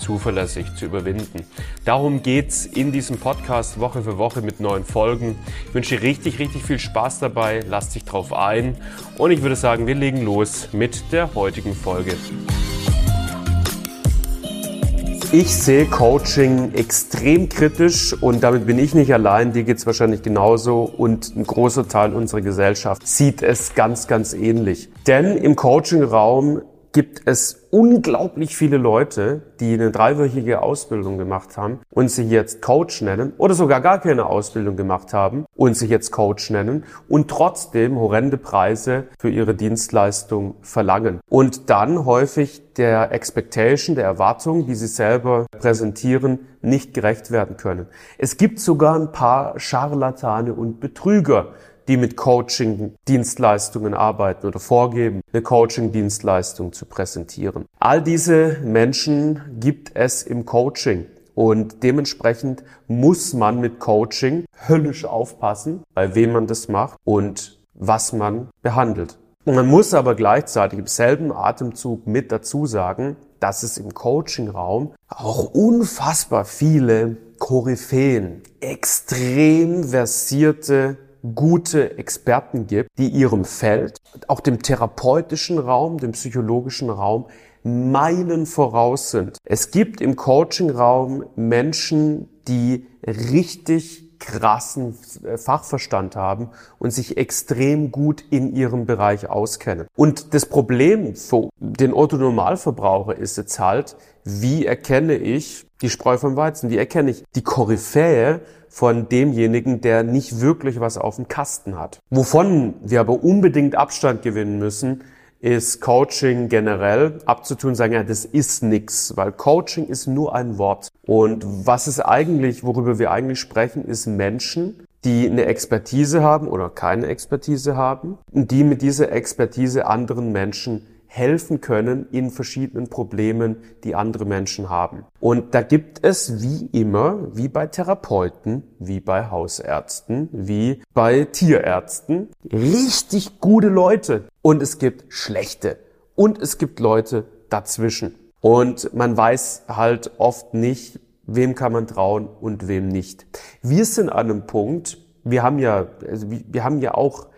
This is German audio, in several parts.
zuverlässig zu überwinden. Darum geht's in diesem Podcast Woche für Woche mit neuen Folgen. Ich wünsche dir richtig, richtig viel Spaß dabei. Lass dich drauf ein. Und ich würde sagen, wir legen los mit der heutigen Folge. Ich sehe Coaching extrem kritisch und damit bin ich nicht allein. Dir geht's wahrscheinlich genauso und ein großer Teil unserer Gesellschaft sieht es ganz, ganz ähnlich. Denn im Coaching-Raum gibt es unglaublich viele Leute, die eine dreiwöchige Ausbildung gemacht haben und sich jetzt Coach nennen oder sogar gar keine Ausbildung gemacht haben und sich jetzt Coach nennen und trotzdem horrende Preise für ihre Dienstleistung verlangen. Und dann häufig der Expectation, der Erwartung, die sie selber präsentieren, nicht gerecht werden können. Es gibt sogar ein paar Scharlatane und Betrüger, die mit Coaching-Dienstleistungen arbeiten oder vorgeben, eine Coaching-Dienstleistung zu präsentieren. All diese Menschen gibt es im Coaching. Und dementsprechend muss man mit Coaching höllisch aufpassen, bei wem man das macht und was man behandelt. Man muss aber gleichzeitig im selben Atemzug mit dazu sagen, dass es im Coaching-Raum auch unfassbar viele Koryphäen, extrem versierte gute Experten gibt, die ihrem Feld, auch dem therapeutischen Raum, dem psychologischen Raum, Meilen voraus sind. Es gibt im Coaching-Raum Menschen, die richtig krassen Fachverstand haben und sich extrem gut in ihrem Bereich auskennen. Und das Problem für den Otto-Normalverbraucher ist jetzt halt, wie erkenne ich die Spreu vom Weizen? Wie erkenne ich die Koryphäe von demjenigen, der nicht wirklich was auf dem Kasten hat. Wovon wir aber unbedingt Abstand gewinnen müssen, ist Coaching generell abzutun, sagen, ja, das ist nix, weil Coaching ist nur ein Wort. Und was ist eigentlich, worüber wir eigentlich sprechen, ist Menschen, die eine Expertise haben oder keine Expertise haben, die mit dieser Expertise anderen Menschen helfen können in verschiedenen Problemen, die andere Menschen haben. Und da gibt es wie immer, wie bei Therapeuten, wie bei Hausärzten, wie bei Tierärzten, richtig gute Leute. Und es gibt schlechte. Und es gibt Leute dazwischen. Und man weiß halt oft nicht, wem kann man trauen und wem nicht. Wir sind an einem Punkt, wir haben ja, also wir haben ja auch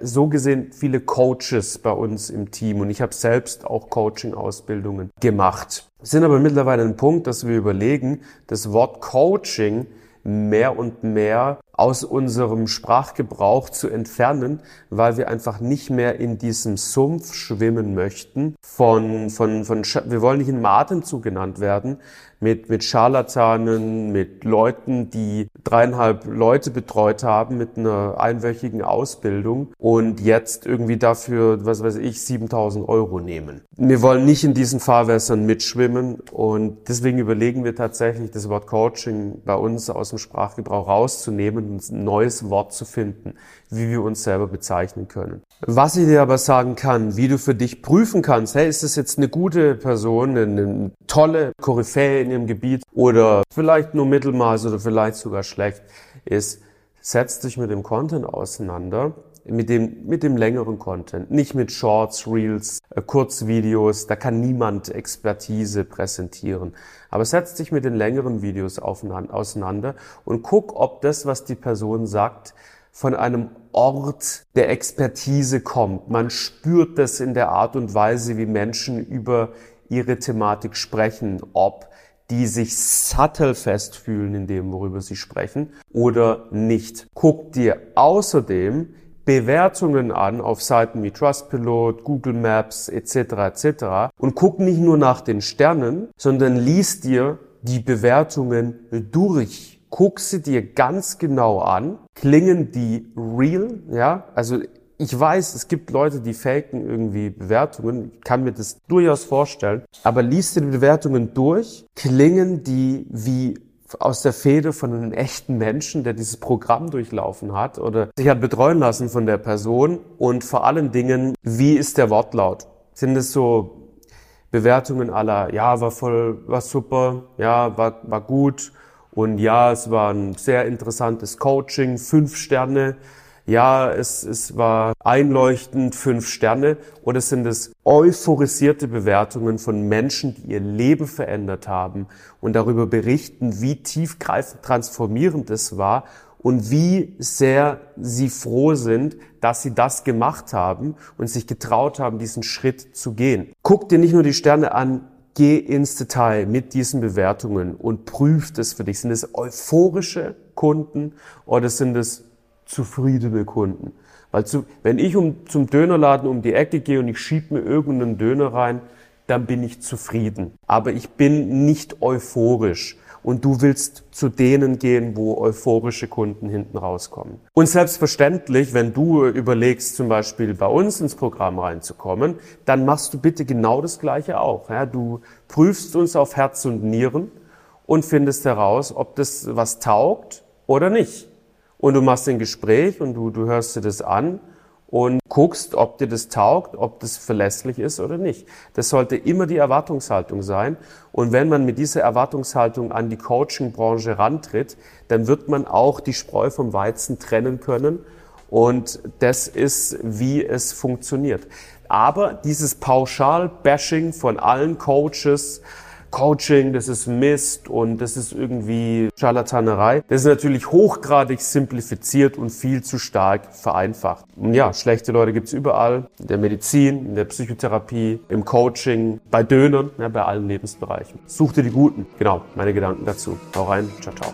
so gesehen viele Coaches bei uns im Team und ich habe selbst auch Coaching-Ausbildungen gemacht. Wir sind aber mittlerweile an einem Punkt, dass wir überlegen, das Wort Coaching mehr und mehr aus unserem Sprachgebrauch zu entfernen, weil wir einfach nicht mehr in diesem Sumpf schwimmen möchten von, von, von, wir wollen nicht in Atemzug genannt werden, mit, mit Scharlatanen, mit Leuten, die dreieinhalb Leute betreut haben mit einer einwöchigen Ausbildung und jetzt irgendwie dafür, was weiß ich, 7000 Euro nehmen. Wir wollen nicht in diesen Fahrwässern mitschwimmen und deswegen überlegen wir tatsächlich, das Wort Coaching bei uns aus dem Sprachgebrauch rauszunehmen und ein neues Wort zu finden, wie wir uns selber bezeichnen können. Was ich dir aber sagen kann, wie du für dich prüfen kannst, hey, ist das jetzt eine gute Person, eine tolle Koryphäe in ihrem Gebiet oder vielleicht nur Mittelmaß oder vielleicht sogar schlecht, ist, setz dich mit dem Content auseinander, mit dem, mit dem längeren Content, nicht mit Shorts, Reels, äh, Kurzvideos, da kann niemand Expertise präsentieren. Aber setz dich mit den längeren Videos auseinander und guck, ob das, was die Person sagt, von einem Ort der Expertise kommt. Man spürt das in der Art und Weise, wie Menschen über ihre Thematik sprechen, ob die sich sattelfest fühlen in dem, worüber sie sprechen oder nicht. Guck dir außerdem Bewertungen an auf Seiten wie Trustpilot, Google Maps etc. etc. und guck nicht nur nach den Sternen, sondern lies dir die Bewertungen durch guck sie dir ganz genau an. Klingen die real? Ja, also ich weiß, es gibt Leute, die faken irgendwie Bewertungen. Ich kann mir das durchaus vorstellen. Aber liest dir die Bewertungen durch. Klingen die wie aus der Fehde von einem echten Menschen, der dieses Programm durchlaufen hat oder sich hat betreuen lassen von der Person und vor allen Dingen, wie ist der Wortlaut? Sind es so Bewertungen aller, ja, war voll, war super, ja, war, war gut und ja, es war ein sehr interessantes Coaching, fünf Sterne, ja, es, es war einleuchtend fünf Sterne oder sind es euphorisierte Bewertungen von Menschen, die ihr Leben verändert haben und darüber berichten, wie tiefgreifend transformierend es war und wie sehr sie froh sind, dass sie das gemacht haben und sich getraut haben, diesen Schritt zu gehen. Guck dir nicht nur die Sterne an, geh ins Detail mit diesen Bewertungen und prüf das für dich. Sind es euphorische Kunden oder sind es zufriedene Kunden. Weil zu, wenn ich um, zum Dönerladen um die Ecke gehe und ich schieb mir irgendeinen Döner rein, dann bin ich zufrieden. Aber ich bin nicht euphorisch. Und du willst zu denen gehen, wo euphorische Kunden hinten rauskommen. Und selbstverständlich, wenn du überlegst, zum Beispiel bei uns ins Programm reinzukommen, dann machst du bitte genau das Gleiche auch. Ja, du prüfst uns auf Herz und Nieren und findest heraus, ob das was taugt oder nicht. Und du machst ein Gespräch und du, du hörst dir das an und guckst, ob dir das taugt, ob das verlässlich ist oder nicht. Das sollte immer die Erwartungshaltung sein. Und wenn man mit dieser Erwartungshaltung an die Coaching-Branche rantritt, dann wird man auch die Spreu vom Weizen trennen können. Und das ist, wie es funktioniert. Aber dieses Pauschal-Bashing von allen Coaches, Coaching, das ist Mist und das ist irgendwie Scharlatanerei. Das ist natürlich hochgradig simplifiziert und viel zu stark vereinfacht. Und ja, schlechte Leute gibt's überall, in der Medizin, in der Psychotherapie, im Coaching, bei Dönern, ja, bei allen Lebensbereichen. Such dir die Guten. Genau, meine Gedanken dazu. Hau rein, ciao, ciao.